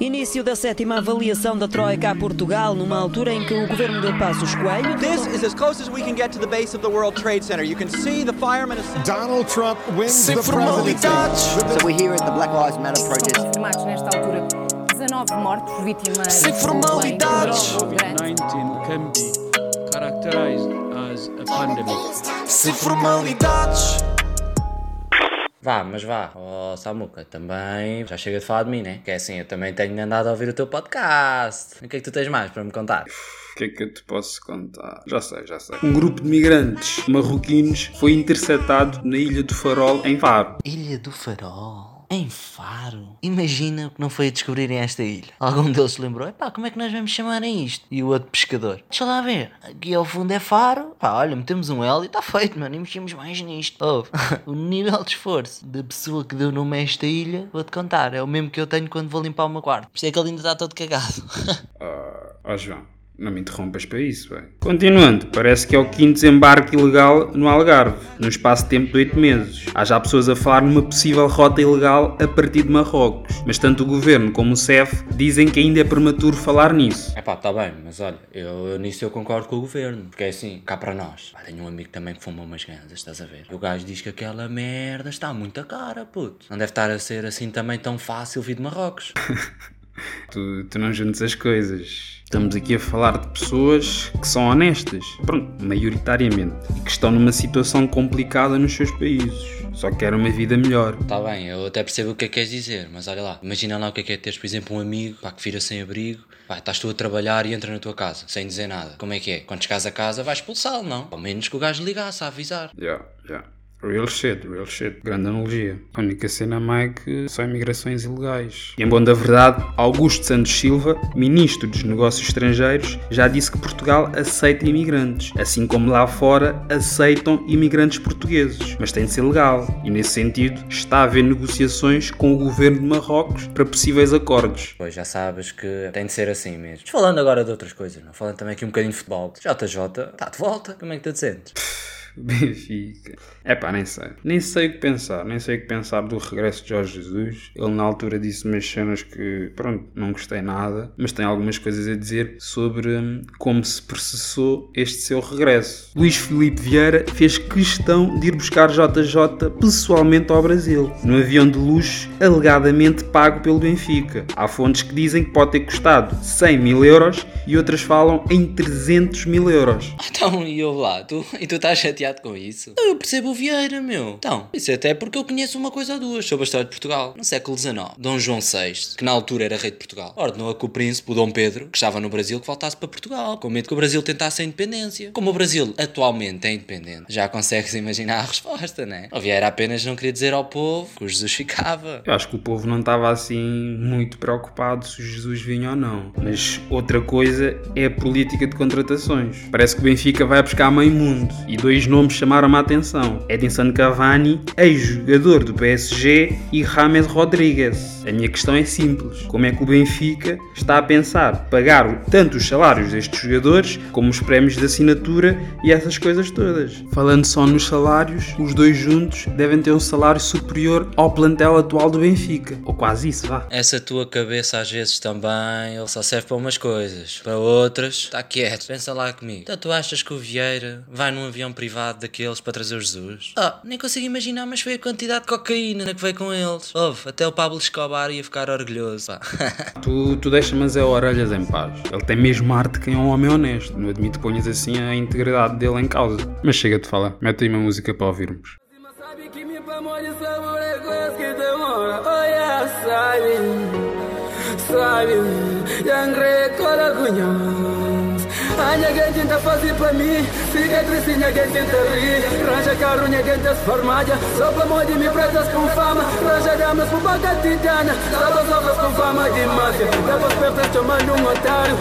Início da sétima avaliação da Troika a Portugal, numa altura em que o governo de Passos Coelho. This is as close as we can get to the base of the World Trade Center. You can see the firemen. Donald Trump wins Sem the presidency. formalidades. So we're here at the Black Lives Matter protest. confirmados nesta altura 19 mortos vítimas Sem de formalidades. um grande Vá, mas vá, ó Samuca, também já chega de falar de mim, né? Que é assim, eu também tenho andado a ouvir o teu podcast. O que é que tu tens mais para me contar? O que é que eu te posso contar? Já sei, já sei. Um grupo de migrantes marroquinos foi interceptado na Ilha do Farol, em Faro. Ilha do Farol? Em Faro? Imagina que não foi a descobrirem esta ilha. Algum deles se lembrou, epá, como é que nós vamos chamar a isto? E o outro pescador, deixa lá ver, aqui ao fundo é Faro. Pá, olha, metemos um L e está feito, mano, e mexemos mais nisto. Oh, o nível de esforço da pessoa que deu nome a esta ilha, vou-te contar, é o mesmo que eu tenho quando vou limpar meu quarto. Por isso é que ele ainda está todo cagado. Ah, ó João, não me interrompas para isso, bem. Continuando, parece que é o quinto desembarque ilegal no Algarve, no espaço de tempo de 8 meses. Há já pessoas a falar numa possível rota ilegal a partir de Marrocos, mas tanto o governo como o CEF dizem que ainda é prematuro falar nisso. É pá, está bem, mas olha, eu, eu nisso eu concordo com o governo. Porque é assim, cá para nós. Pá, tenho um amigo também que fuma umas ganzas, estás a ver? E o gajo diz que aquela merda está muito cara, puto. Não deve estar a ser assim também tão fácil vir de Marrocos. Tu, tu não juntes as coisas. Estamos aqui a falar de pessoas que são honestas, pronto, maioritariamente, e que estão numa situação complicada nos seus países. Só querem uma vida melhor. Está bem, eu até percebo o que é que queres dizer, mas olha lá, imagina lá o que é que é teres, por exemplo, um amigo pá, que vira sem abrigo, pá, estás tu a trabalhar e entra na tua casa, sem dizer nada. Como é que é? Quando chegares a casa vais expulsá-lo, não? Ao menos que o gajo ligasse a avisar. Yeah, yeah. Real shit, real shit. Grande analogia. A única cena má é que são imigrações ilegais. E em bom da verdade, Augusto Santos Silva, ministro dos Negócios Estrangeiros, já disse que Portugal aceita imigrantes, assim como lá fora aceitam imigrantes portugueses, mas tem de ser legal. E nesse sentido, está a haver negociações com o governo de Marrocos para possíveis acordos. Pois já sabes que tem de ser assim mesmo. Mas falando agora de outras coisas, não? Falando também aqui um bocadinho de futebol. JJ, está de volta. Como é que tu te sentes? Benfica. É pá, nem sei. Nem sei o que pensar. Nem sei o que pensar do regresso de Jorge Jesus. Ele na altura disse umas cenas que, pronto, não gostei nada. Mas tem algumas coisas a dizer sobre hum, como se processou este seu regresso. Luís Filipe Vieira fez questão de ir buscar JJ pessoalmente ao Brasil. No avião de luxo, alegadamente pago pelo Benfica. Há fontes que dizem que pode ter custado 100 mil euros e outras falam em 300 mil euros. Então, e eu lá, tu, e tu estás chateado com isso? Eu percebo o Vieira, meu. Então, isso até porque eu conheço uma coisa ou duas sobre a história de Portugal. No século XIX, Dom João VI, que na altura era rei de Portugal, ordenou a que o príncipe, o Dom Pedro, que estava no Brasil, que voltasse para Portugal, com medo que o Brasil tentasse a independência. Como o Brasil atualmente é independente, já consegues imaginar a resposta, né? O Vieira apenas não queria dizer ao povo que o Jesus ficava. Eu acho que o povo não estava assim muito preocupado se o Jesus vinha ou não. Mas outra coisa é a política de contratações. Parece que o Benfica vai buscar meio mundo e dois nomes chamaram a atenção: Edinson Cavani, ex-jogador do PSG, e James Rodrigues. A minha questão é simples: como é que o Benfica está a pensar pagar tanto os salários destes jogadores como os prémios de assinatura e essas coisas todas? Falando só nos salários, os dois juntos devem ter um salário superior ao plantel atual do Benfica. Ou quase isso, vá. Essa tua cabeça às vezes também, ele só serve para umas coisas. Para outras, está quieto, pensa lá comigo. Então tu achas que o Vieira vai num avião privado daqueles para trazer o Jesus? Ah, nem consigo imaginar, mas foi a quantidade de cocaína que veio com eles. Houve, até o Pablo Escobar ia ficar orgulhoso. Tu, tu deixa-me as orelhas em paz. Ele tem mesmo arte quem é um homem honesto. Não admito que ponhas assim a integridade dele em causa. Mas chega de falar. Mete aí uma música para ouvirmos. Sabe é Oh yeah, sabe Sabe Anha que tenta fazer pra mim. Cicatrizinha que tenta rir. Ranja carunha que tenta farmácia Só pra amor de mim pretas com fama. Ranja damas com baga titana. Sabas obras com fama de máfia. Depois pertas tomando um otário